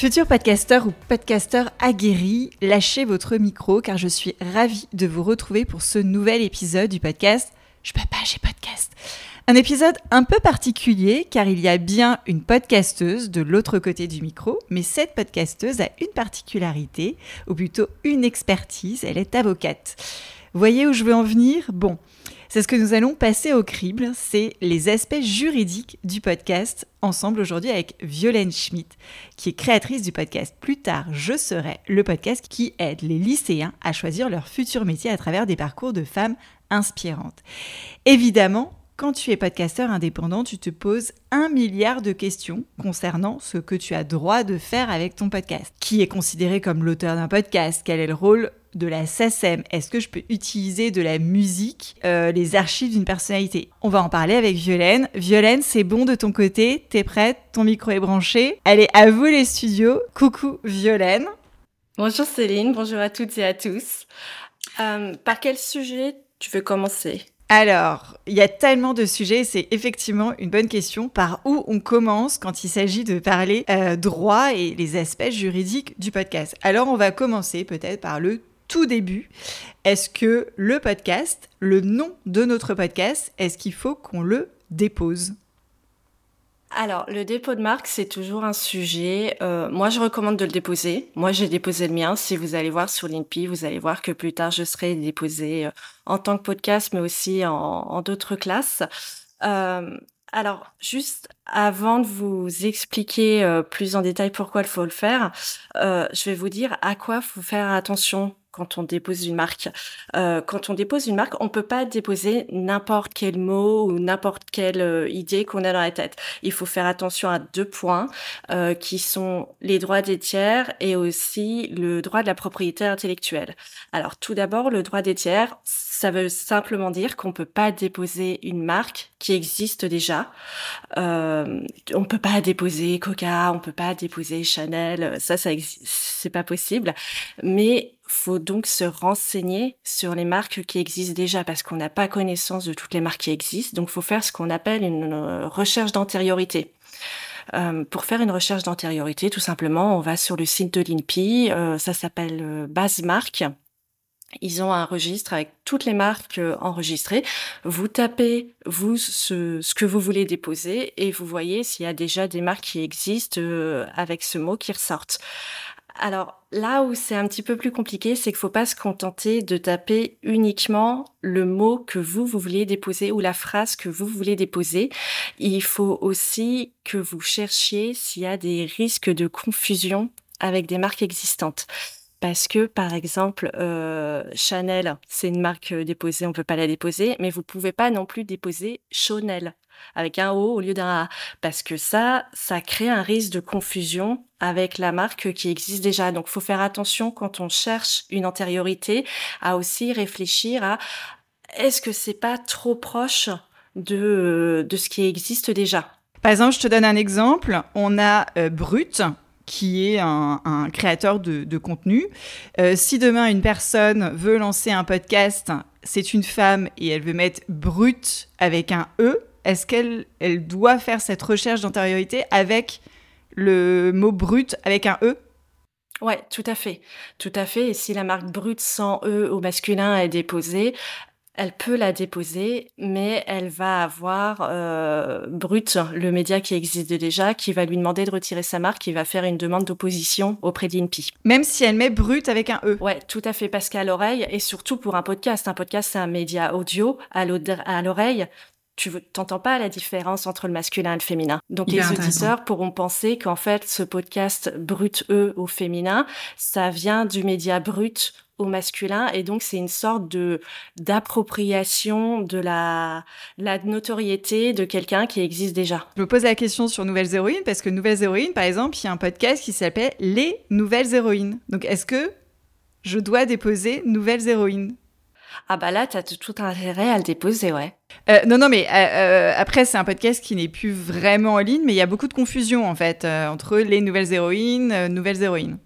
Futur podcasteur ou podcasteur aguerri, lâchez votre micro car je suis ravie de vous retrouver pour ce nouvel épisode du podcast Je peux pas, j'ai podcast. Un épisode un peu particulier car il y a bien une podcasteuse de l'autre côté du micro, mais cette podcasteuse a une particularité, ou plutôt une expertise, elle est avocate. Voyez où je veux en venir? Bon, c'est ce que nous allons passer au crible, c'est les aspects juridiques du podcast, ensemble aujourd'hui avec Violaine Schmidt, qui est créatrice du podcast Plus tard, je serai, le podcast qui aide les lycéens à choisir leur futur métier à travers des parcours de femmes inspirantes. Évidemment, quand tu es podcasteur indépendant, tu te poses un milliard de questions concernant ce que tu as droit de faire avec ton podcast. Qui est considéré comme l'auteur d'un podcast? Quel est le rôle de la SACEM Est-ce que je peux utiliser de la musique, euh, les archives d'une personnalité? On va en parler avec Violaine. Violaine, c'est bon de ton côté T'es prête? Ton micro est branché Allez, à vous les studios. Coucou Violaine. Bonjour Céline, bonjour à toutes et à tous. Euh, par quel sujet tu veux commencer? Alors, il y a tellement de sujets, c'est effectivement une bonne question. Par où on commence quand il s'agit de parler euh, droit et les aspects juridiques du podcast? Alors, on va commencer peut-être par le tout début. Est-ce que le podcast, le nom de notre podcast, est-ce qu'il faut qu'on le dépose? Alors, le dépôt de marque, c'est toujours un sujet. Euh, moi, je recommande de le déposer. Moi, j'ai déposé le mien. Si vous allez voir sur l'INPI, vous allez voir que plus tard, je serai déposé euh, en tant que podcast, mais aussi en, d'autres classes. Euh, alors, juste avant de vous expliquer plus en détail pourquoi il faut le faire, je vais vous dire à quoi faut faire attention quand on dépose une marque. Euh, quand on dépose une marque, on peut pas déposer n'importe quel mot ou n'importe quelle euh, idée qu'on a dans la tête. Il faut faire attention à deux points euh, qui sont les droits des tiers et aussi le droit de la propriété intellectuelle. Alors tout d'abord, le droit des tiers, ça veut simplement dire qu'on peut pas déposer une marque qui existe déjà. Euh, on peut pas déposer Coca, on peut pas déposer Chanel, ça, ça c'est pas possible. Mais faut donc se renseigner sur les marques qui existent déjà parce qu'on n'a pas connaissance de toutes les marques qui existent. Donc, faut faire ce qu'on appelle une euh, recherche d'antériorité. Euh, pour faire une recherche d'antériorité, tout simplement, on va sur le site de l'INPI. Euh, ça s'appelle Base Marque. Ils ont un registre avec toutes les marques enregistrées. Vous tapez, vous, ce, ce, que vous voulez déposer et vous voyez s'il y a déjà des marques qui existent avec ce mot qui ressortent. Alors là où c'est un petit peu plus compliqué, c'est qu'il faut pas se contenter de taper uniquement le mot que vous, vous voulez déposer ou la phrase que vous voulez déposer. Il faut aussi que vous cherchiez s'il y a des risques de confusion avec des marques existantes. Parce que, par exemple, euh, Chanel, c'est une marque déposée, on peut pas la déposer, mais vous pouvez pas non plus déposer Chanel avec un O au lieu d'un A, parce que ça, ça crée un risque de confusion avec la marque qui existe déjà. Donc, faut faire attention quand on cherche une antériorité à aussi réfléchir à est-ce que c'est pas trop proche de, de ce qui existe déjà? Par exemple, je te donne un exemple. On a euh, Brut, qui est un, créateur de, contenu. Euh, si demain une personne veut lancer un podcast, c'est une femme et elle veut mettre brut avec un E, est-ce qu'elle elle doit faire cette recherche d'antériorité avec le mot brut avec un E? Ouais, tout à fait. Tout à fait. Et si la marque brut sans E au masculin est déposée, Elle peut la déposer, mais elle va avoir euh, Brut, le média qui existe déjà, qui va lui demander de retirer sa marque, qui va faire une demande d'opposition auprès d'INPI. Même si elle met Brut avec un E. Ouais, tout à fait, parce qu'à l'oreille, et surtout pour un podcast, un podcast c'est un média audio, à l'oreille, tu t'entends pas la différence entre le masculin et le féminin. Donc les auditeurs pourront penser qu'en fait ce podcast brut E au féminin, ça vient du média brut au masculin et donc c'est une sorte de d'appropriation de la la notoriété de quelqu'un qui existe déjà. Je me pose la question sur Nouvelles Héroïnes parce que Nouvelles Héroïnes par exemple, il y a un podcast qui s'appelle Les Nouvelles Héroïnes. Donc est-ce que je dois déposer Nouvelles Héroïnes? Ah bah là, t'as tout intérêt à le déposer, ouais. Euh, non, non, mais euh, euh, après, c'est un podcast qui n'est plus vraiment en ligne, mais il y a beaucoup de confusion, en fait, entre les nouvelles héroïnes, nouvelles héroïnes.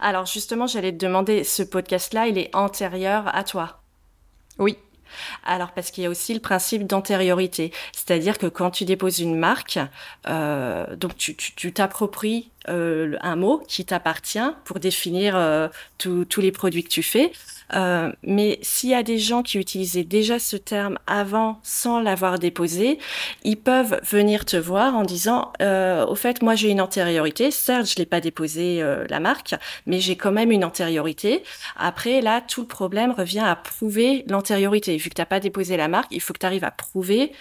Alors, justement, j'allais te demander, ce podcast-là, il est antérieur à toi? Oui. Alors parce qu'il y a aussi le principe d'antériorité, c'est-à-dire que quand tu déposes une marque, donc tu t'appropries un mot qui t'appartient pour définir tous les produits que tu fais. Euh, mais s'il y a des gens qui utilisaient déjà ce terme avant sans l'avoir déposé, ils peuvent venir te voir en disant euh, au fait moi j'ai une antériorité, certes je l'ai pas déposé euh, la marque, mais j'ai quand même une antériorité. Après là tout le problème revient à prouver l'antériorité. Vu que tu n'as pas déposé la marque, il faut que tu arrives à prouver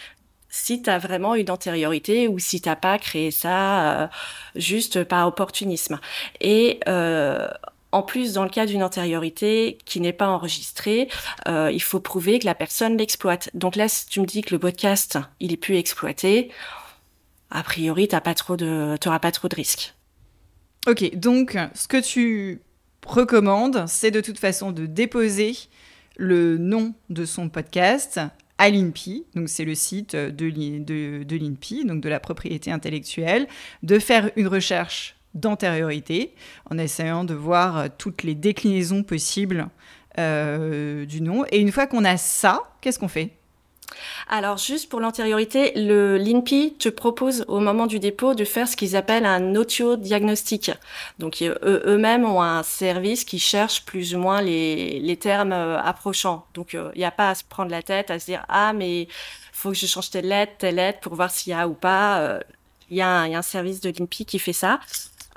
si tu as vraiment une antériorité ou si t'as pas créé ça euh, juste par opportunisme. Et euh, en plus, dans le cas d'une antériorité qui n'est pas enregistrée, euh, il faut prouver que la personne l'exploite. Donc là, si tu me dis que le podcast, il est plus exploité, a priori, t'as pas pas trop de risques. Ok, donc ce que tu recommandes, c'est de toute façon de déposer le nom de son podcast à l'INPI, donc c'est le site de, de, de l'INPI, donc de la propriété intellectuelle, de faire une recherche d'antériorité, en essayant de voir euh, toutes les déclinaisons possibles euh, du nom. Et une fois qu'on a ça, qu'est-ce qu'on fait? Alors juste pour l'antériorité, le l'INPI te propose au moment du dépôt de faire ce qu'ils appellent un audio-diagnostic. Donc eux-mêmes ont un service qui cherche plus ou moins les, les termes euh, approchants. Donc il n'y a pas à se prendre la tête, à se dire ah mais faut que je change telle lettre, telle lettre pour voir s'il y a ou pas. Il y, y, a un service de l'INPI qui fait ça.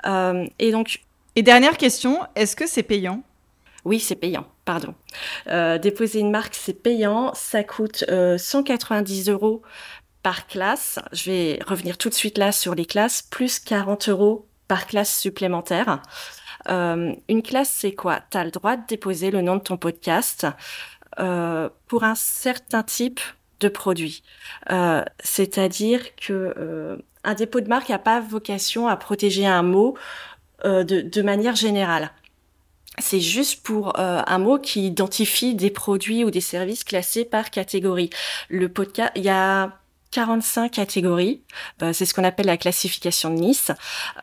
Euh, et donc. Et dernière question, est-ce que c'est payant? Oui, c'est payant, pardon. Euh, déposer une marque, c'est payant. Ça coûte 190 euh, euros par classe. Je vais revenir tout de suite là sur les classes, plus 40 euros par classe supplémentaire. une classe, c'est quoi? Tu as le droit de déposer le nom de ton podcast pour un certain type de produit. C'est-à-dire que un dépôt de marque n'a pas vocation à protéger un mot euh, de, manière générale. C'est juste pour euh, un mot qui identifie des produits ou des services classés par catégorie. Le podcast, il y a 45 catégories. Euh, c'est ce qu'on appelle la classification de Nice.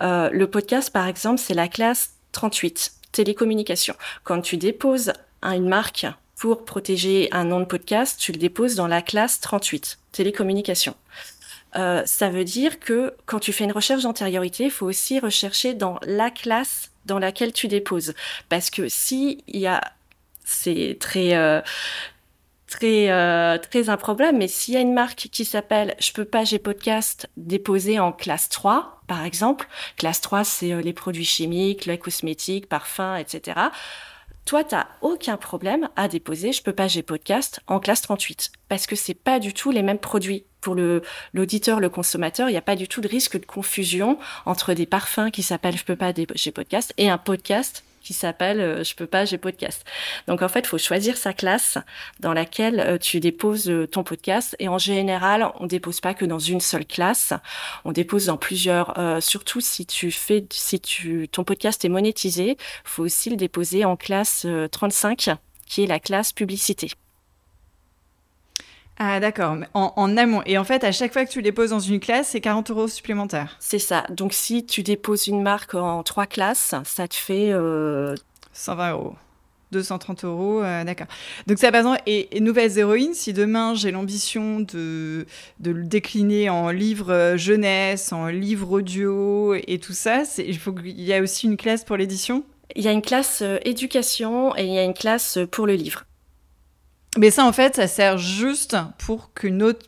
le podcast, par exemple, c'est la classe 38, télécommunication. Quand tu déposes une marque pour protéger un nom de podcast, tu le déposes dans la classe 38, télécommunication. Euh, ça veut dire que quand tu fais une recherche d'antériorité, il faut aussi rechercher dans la classe dans laquelle tu déposes. Parce que si il y a, c'est très, euh, très, euh, très un problème, mais s'il y a une marque qui s'appelle Je peux pas, j'ai podcast déposé en classe 3, par exemple, classe 3, c'est les produits chimiques, les cosmétiques, parfums, etc. Toi, tu n'as aucun problème à déposer Je peux pas, j'ai podcast en classe 38 parce que c'est pas du tout les mêmes produits. Pour le l'auditeur, le consommateur, il n'y a pas du tout de risque de confusion entre des parfums qui s'appellent Je peux pas, j'ai podcast et un podcast qui s'appelle euh, Je peux pas, j'ai podcast. Donc en fait, il faut choisir sa classe dans laquelle euh, tu déposes euh, ton podcast. Et en général, on dépose pas que dans une seule classe. On dépose dans plusieurs. surtout si tu fais, si tu ton podcast est monétisé, faut aussi le déposer en classe 35, qui est la classe publicité. Ah d'accord, en, amont. Et en fait, à chaque fois que tu déposes dans une classe, c'est 40 euros supplémentaires. C'est ça. Donc si tu déposes une marque en trois classes, ça te fait... 120 euh, euros. 230 euros, euh, d'accord. Donc ça, par exemple, et, Nouvelles Héroïnes, si demain j'ai l'ambition de, de le décliner en livre euh, jeunesse, en livre audio et tout ça, il faut qu'il y a aussi une classe pour l'édition? Il y a une classe éducation et il y a une classe pour le livre. Mais ça, en fait, ça sert juste pour qu'une autre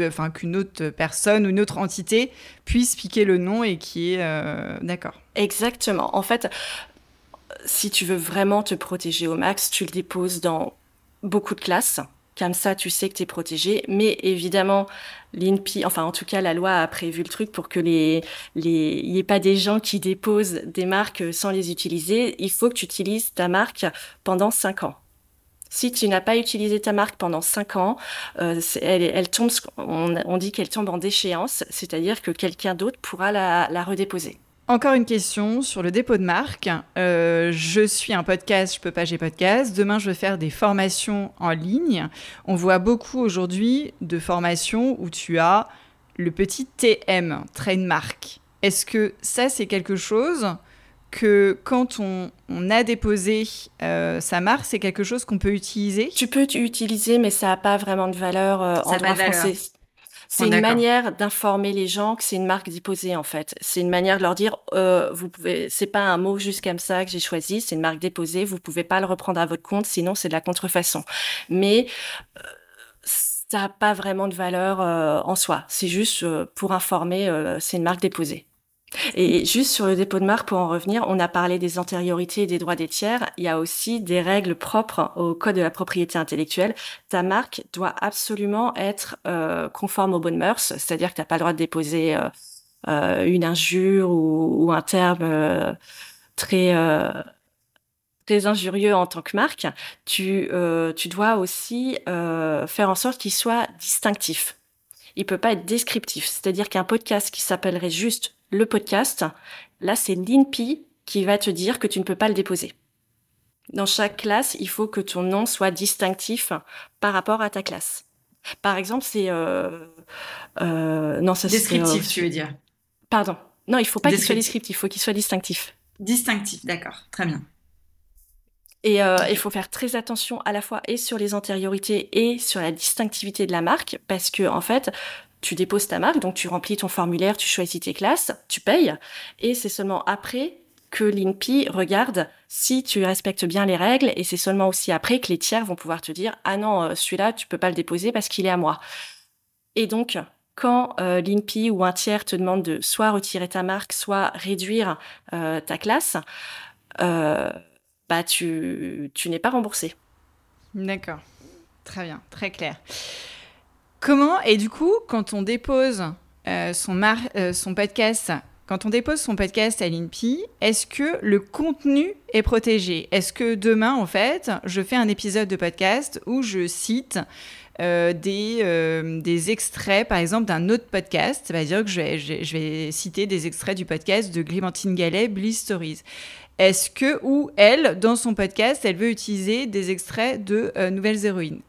enfin qu'une autre personne ou une autre entité puisse piquer le nom et qui est d'accord. Exactement. En fait, si tu veux vraiment te protéger au max, tu le déposes dans beaucoup de classes. Comme ça, tu sais que tu es protégé. Mais évidemment, l'INPI, enfin en tout cas, la loi a prévu le truc pour que les, les, n'y ait pas des gens qui déposent des marques sans les utiliser. Il faut que tu utilises ta marque pendant 5 ans. Si tu n'as pas utilisé ta marque pendant 5 ans, euh, elle, tombe, on, dit qu'elle tombe en déchéance, c'est-à-dire que quelqu'un d'autre pourra la, redéposer. Encore une question sur le dépôt de marque. Euh, je suis un podcast, je peux pas, j'ai podcast. Demain, je vais faire des formations en ligne. On voit beaucoup aujourd'hui de formations où tu as le petit TM, trademark. Est-ce que ça, c'est quelque chose que quand on, a déposé euh, sa marque, c'est quelque chose qu'on peut utiliser Tu peux utiliser, mais ça n'a pas vraiment de valeur euh, en droit français. C'est une manière d'informer les gens que c'est une marque déposée en fait. C'est une manière de leur dire euh, vous pouvez c'est pas un mot juste comme ça que j'ai choisi, c'est une marque déposée, vous pouvez pas le reprendre à votre compte sinon c'est de la contrefaçon. Mais euh, ça n'a pas vraiment de valeur euh, en soi. C'est juste euh, pour informer, c'est une marque déposée. Et juste sur le dépôt de marque, pour en revenir, on a parlé des antériorités et des droits des tiers. Il y a aussi des règles propres au code de la propriété intellectuelle. Ta marque doit absolument être euh, conforme aux bonnes mœurs, c'est-à-dire que tu n'as pas le droit de déposer euh, euh, une injure ou, ou un terme très très injurieux en tant que marque. Tu tu dois aussi faire en sorte qu'il soit distinctif. Il peut pas être descriptif, c'est-à-dire qu'un podcast qui s'appellerait juste le podcast, là, c'est l'INPI qui va te dire que tu ne peux pas le déposer. Dans chaque classe, il faut que ton nom soit distinctif par rapport à ta classe. Par exemple, c'est euh, euh, non, ça descriptif, euh, tu veux dire? Pardon. Non, il faut pas qu'il soit descriptif, il faut qu'il soit distinctif. Distinctif, d'accord, très bien. Et euh, il faut faire très attention à la fois et sur les antériorités et sur la distinctivité de la marque, parce que en fait, tu déposes ta marque, donc tu remplis ton formulaire, tu choisis tes classes, tu payes, et c'est seulement après que l'INPI regarde si tu respectes bien les règles, et c'est seulement aussi après que les tiers vont pouvoir te dire ah non euh, celui-là tu peux pas le déposer parce qu'il est à moi. Et donc quand euh, l'INPI ou un tiers te demande de soit retirer ta marque, soit réduire euh, ta classe, bah tu tu n'es pas remboursé. D'accord, très bien, très clair. Comment, et du coup, quand on dépose euh, son, euh, son podcast, quand on dépose son podcast à l'INPI, est-ce que le contenu est protégé? Est-ce que demain, en fait, je fais un épisode de podcast où je cite euh, des, des extraits, par exemple, d'un autre podcast? Ça veut dire que je vais, je, vais, citer des extraits du podcast de Clémentine Gallet, Bliss Stories. Est-ce que, ou elle, dans son podcast, elle veut utiliser des extraits de Nouvelles Héroïnes?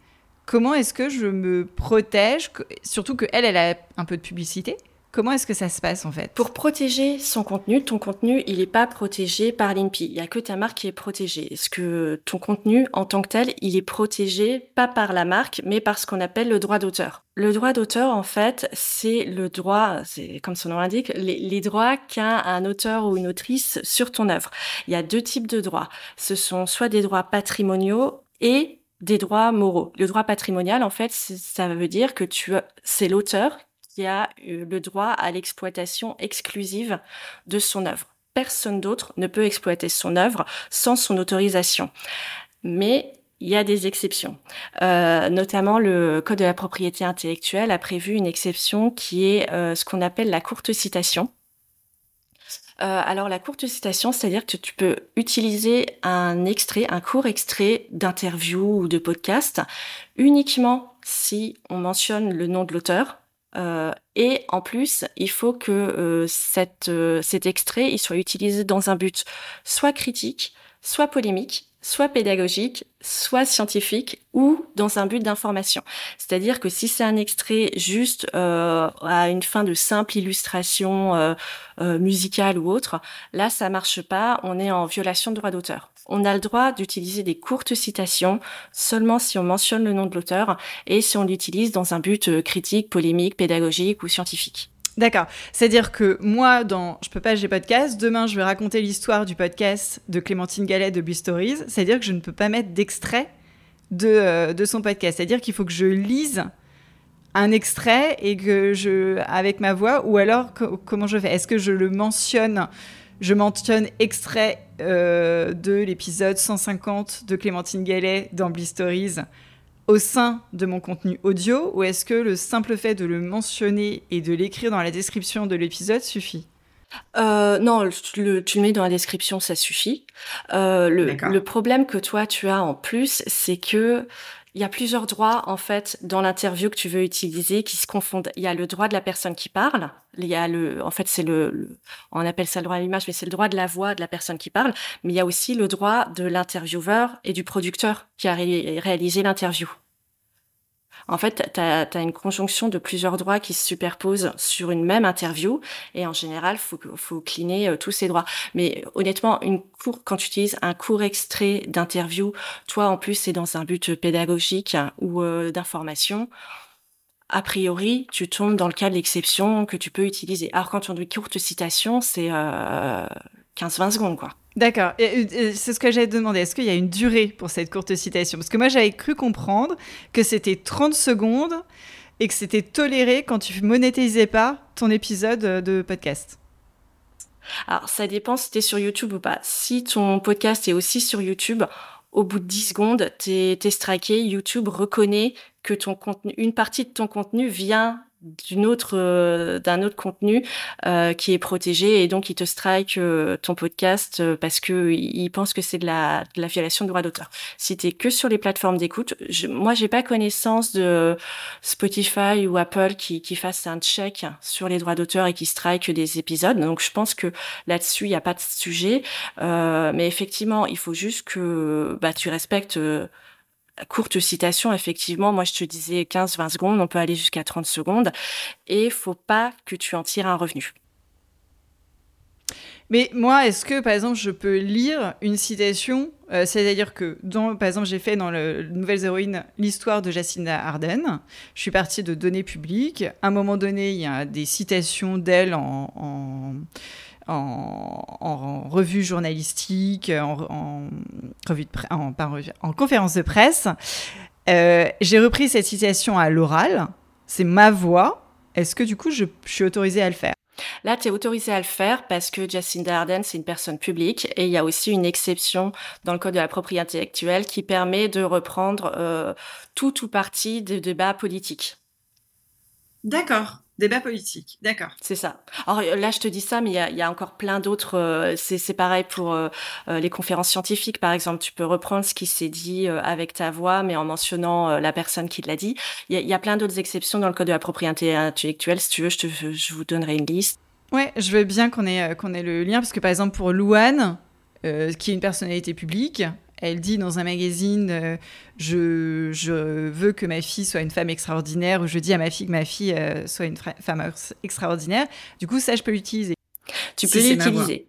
Comment est-ce que je me protège Surtout qu'elle, elle a un peu de publicité. Comment est-ce que ça se passe en fait? Pour protéger son contenu, ton contenu, il n'est pas protégé par l'INPI. Il n'y a que ta marque qui est protégée. Est-ce que ton contenu, en tant que tel, il est protégé pas par la marque, mais par ce qu'on appelle le droit d'auteur? Le droit d'auteur, en fait, c'est le droit, c'est comme son nom l'indique, les, les, droits qu'a un auteur ou une autrice sur ton œuvre. Il y a deux types de droits. Ce sont soit des droits patrimoniaux et des droits moraux. Le droit patrimonial, en fait, ça veut dire que tu, c'est l'auteur qui a le droit à l'exploitation exclusive de son œuvre. Personne d'autre ne peut exploiter son œuvre sans son autorisation. Mais il y a des exceptions. Euh, notamment, le Code de la propriété intellectuelle a prévu une exception qui est euh, ce qu'on appelle la courte citation. Euh, alors la courte citation, c'est-à-dire que tu peux utiliser un extrait, un court extrait d'interview ou de podcast uniquement si on mentionne le nom de l'auteur. Euh, et en plus, il faut que euh, cet extrait il soit utilisé dans un but soit critique, soit polémique, soit pédagogique, soit scientifique ou dans un but d'information. C'est-à-dire que si c'est un extrait juste euh, à une fin de simple illustration euh, euh, musicale ou autre, là ça marche pas, on est en violation de droit d'auteur. On a le droit d'utiliser des courtes citations seulement si on mentionne le nom de l'auteur et si on l'utilise dans un but euh, critique, polémique, pédagogique ou scientifique. D'accord. C'est-à-dire que moi, dans Je peux pas, j'ai podcast, demain, je vais raconter l'histoire du podcast de Clémentine Gallet de Stories. C'est-à-dire que je ne peux pas mettre d'extrait de, euh, de son podcast. C'est-à-dire qu'il faut que je lise un extrait et que je avec ma voix ou alors comment je fais? Est-ce que je le mentionne? Je mentionne extrait euh, de l'épisode 150 de Clémentine Gallet dans Bliss Stories au sein de mon contenu audio ou est-ce que le simple fait de le mentionner et de l'écrire dans la description de l'épisode suffit? Euh, non, tu le, tu le, mets dans la description, ça suffit. Euh, le, le, problème que toi tu as en plus, c'est que il y a plusieurs droits en fait dans l'interview que tu veux utiliser qui se confondent. Il y a le droit de la personne qui parle. Il y a le, en fait, c'est le, on appelle ça le droit à l'image, mais c'est le droit de la voix de la personne qui parle. Mais il y a aussi le droit de l'intervieweur et du producteur qui a réalisé l'interview. En fait, tu as, une conjonction de plusieurs droits qui se superposent sur une même interview et en général, faut faut cleaner euh, tous ces droits. Mais honnêtement, une cour, quand tu utilises un court extrait d'interview, toi en plus c'est dans un but pédagogique ou euh, d'information, a priori, tu tombes dans le cas de l'exception que tu peux utiliser. Alors quand on dit courte citation, c'est euh, 15-20 secondes, quoi. D'accord. C'est ce que j'allais te demander. Est-ce qu'il y a une durée pour cette courte citation? Parce que moi, j'avais cru comprendre que c'était 30 secondes et que c'était toléré quand tu monétisais pas ton épisode de podcast. Alors, ça dépend si tu es sur YouTube ou pas. Si ton podcast est aussi sur YouTube, au bout de 10 secondes, tu es, striké. YouTube reconnaît que ton contenu, une partie de ton contenu vient d'une autre euh, d'un autre contenu euh, qui est protégé et donc il te strike euh, ton podcast parce que il pense que c'est de la, de la violation de droit d'auteur. Si t'es que sur les plateformes d'écoute, je, moi j'ai pas connaissance de Spotify ou Apple qui qui fasse un check sur les droits d'auteur et qui strike des épisodes. Donc je pense que là-dessus il y a pas de sujet, mais effectivement il faut juste que bah tu respectes courte citation, effectivement, moi je te disais 15-20 secondes, on peut aller jusqu'à 30 secondes, et faut pas que tu en tires un revenu. Mais moi, est-ce que, par exemple, je peux lire une citation euh, C'est-à-dire que, dans, par exemple, j'ai fait dans le, Nouvelles Héroïnes l'histoire de Jacinda Arden. Je suis partie de données publiques. À un moment donné, il y a des citations d'elle en en, revue journalistique, en, revue de en, en, conférence de presse. Euh, j'ai repris cette citation à l'oral. C'est ma voix. Est-ce que du coup, je, suis autorisée à le faire? Là, tu es autorisée à le faire parce que Jacinda Ardern, c'est une personne publique et il y a aussi une exception dans le Code de la propriété intellectuelle qui permet de reprendre euh, tout ou partie des débats politiques. D'accord. Débat politique, d'accord. C'est ça. Alors là, je te dis ça, mais il y a, encore plein d'autres. Euh, c'est pareil pour euh, euh, les conférences scientifiques, par exemple. Tu peux reprendre ce qui s'est dit avec ta voix, mais en mentionnant la personne qui l'a dit. Il y, a, plein d'autres exceptions dans le code de la propriété intellectuelle. Si tu veux, je, te, je vous donnerai une liste. Ouais, je veux bien qu'on ait, qu'on ait le lien, parce que par exemple, pour Louane, qui est une personnalité publique, elle dit dans un magazine euh, je, je, veux que ma fille soit une femme extraordinaire ou je dis à ma fille que ma fille euh, soit une femme extraordinaire. Du coup, ça, je peux l'utiliser. Tu peux l'utiliser.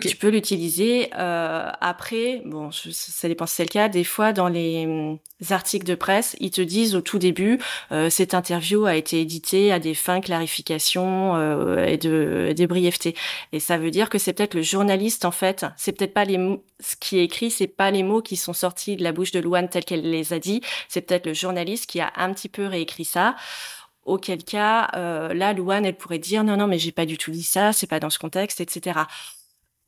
Tu peux l'utiliser. Euh, après, bon, ça dépend si c'est le cas. Des fois, dans les hum, articles de presse, ils te disent au tout début, euh, cette interview a été éditée à des fins clarification euh, et de des brièvetés. Et ça veut dire que c'est peut-être le journaliste en fait. C'est peut-être pas les mots, ce qui est écrit, c'est pas les mots qui sont sortis de la bouche de Louane telle qu'elle les a dit. C'est peut-être le journaliste qui a un petit peu réécrit ça. Auquel cas, euh, là, Louane, elle pourrait dire non, non, mais j'ai pas du tout dit ça, c'est pas dans ce contexte, etc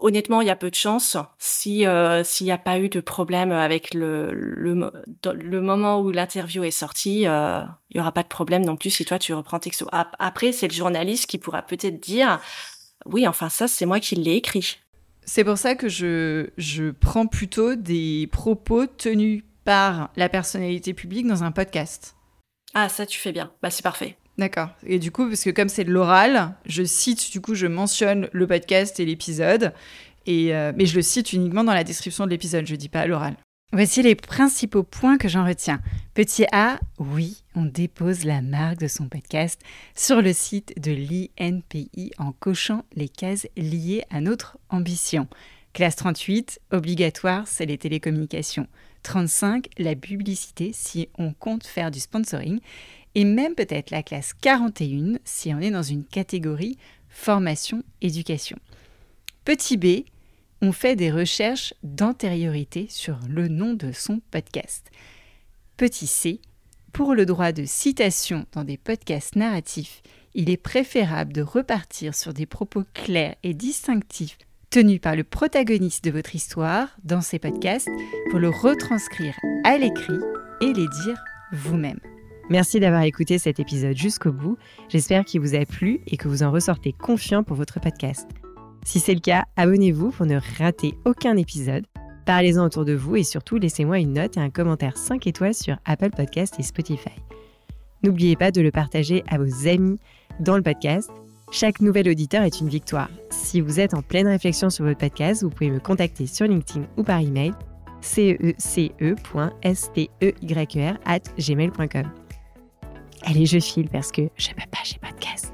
honnêtement, il y a peu de chance si euh, s'il n'y a pas eu de problème avec le le, moment où l'interview est sortie, euh, il y aura pas de problème non plus si toi tu reprends texto. Après, c'est le journaliste qui pourra peut-être dire oui, enfin ça c'est moi qui l'ai écrit. C'est pour ça que je je prends plutôt des propos tenus par la personnalité publique dans un podcast. Ah ça tu fais bien. Bah c'est parfait. D'accord. Et du coup, parce que comme c'est de l'oral, je cite, du coup, je mentionne le podcast et l'épisode, et euh, mais je le cite uniquement dans la description de l'épisode, je dis pas à l'oral. Voici les principaux points que j'en retiens. Petit A, oui, on dépose la marque de son podcast sur le site de l'INPI en cochant les cases liées à notre ambition. Classe 38, obligatoire, c'est les télécommunications. 35, la publicité si on compte faire du sponsoring et même peut-être la classe 41 si on est dans une catégorie formation-éducation. Petit b, on fait des recherches d'antériorité sur le nom de son podcast. Petit c, pour le droit de citation dans des podcasts narratifs, il est préférable de repartir sur des propos clairs et distinctifs tenus par le protagoniste de votre histoire dans ces podcasts pour le retranscrire à l'écrit et les dire vous-même. Merci d'avoir écouté cet épisode jusqu'au bout. J'espère qu'il vous a plu et que vous en ressortez confiant pour votre podcast. Si c'est le cas, abonnez-vous pour ne rater aucun épisode. Parlez-en autour de vous et surtout laissez-moi une note et un commentaire 5 étoiles sur Apple Podcast et Spotify. N'oubliez pas de le partager à vos amis dans le podcast. Chaque nouvel auditeur est une victoire. Si vous êtes en pleine réflexion sur votre podcast, vous pouvez me contacter sur LinkedIn ou par email cece.steyr at. Allez, je file parce que je peux pas, j'ai podcast.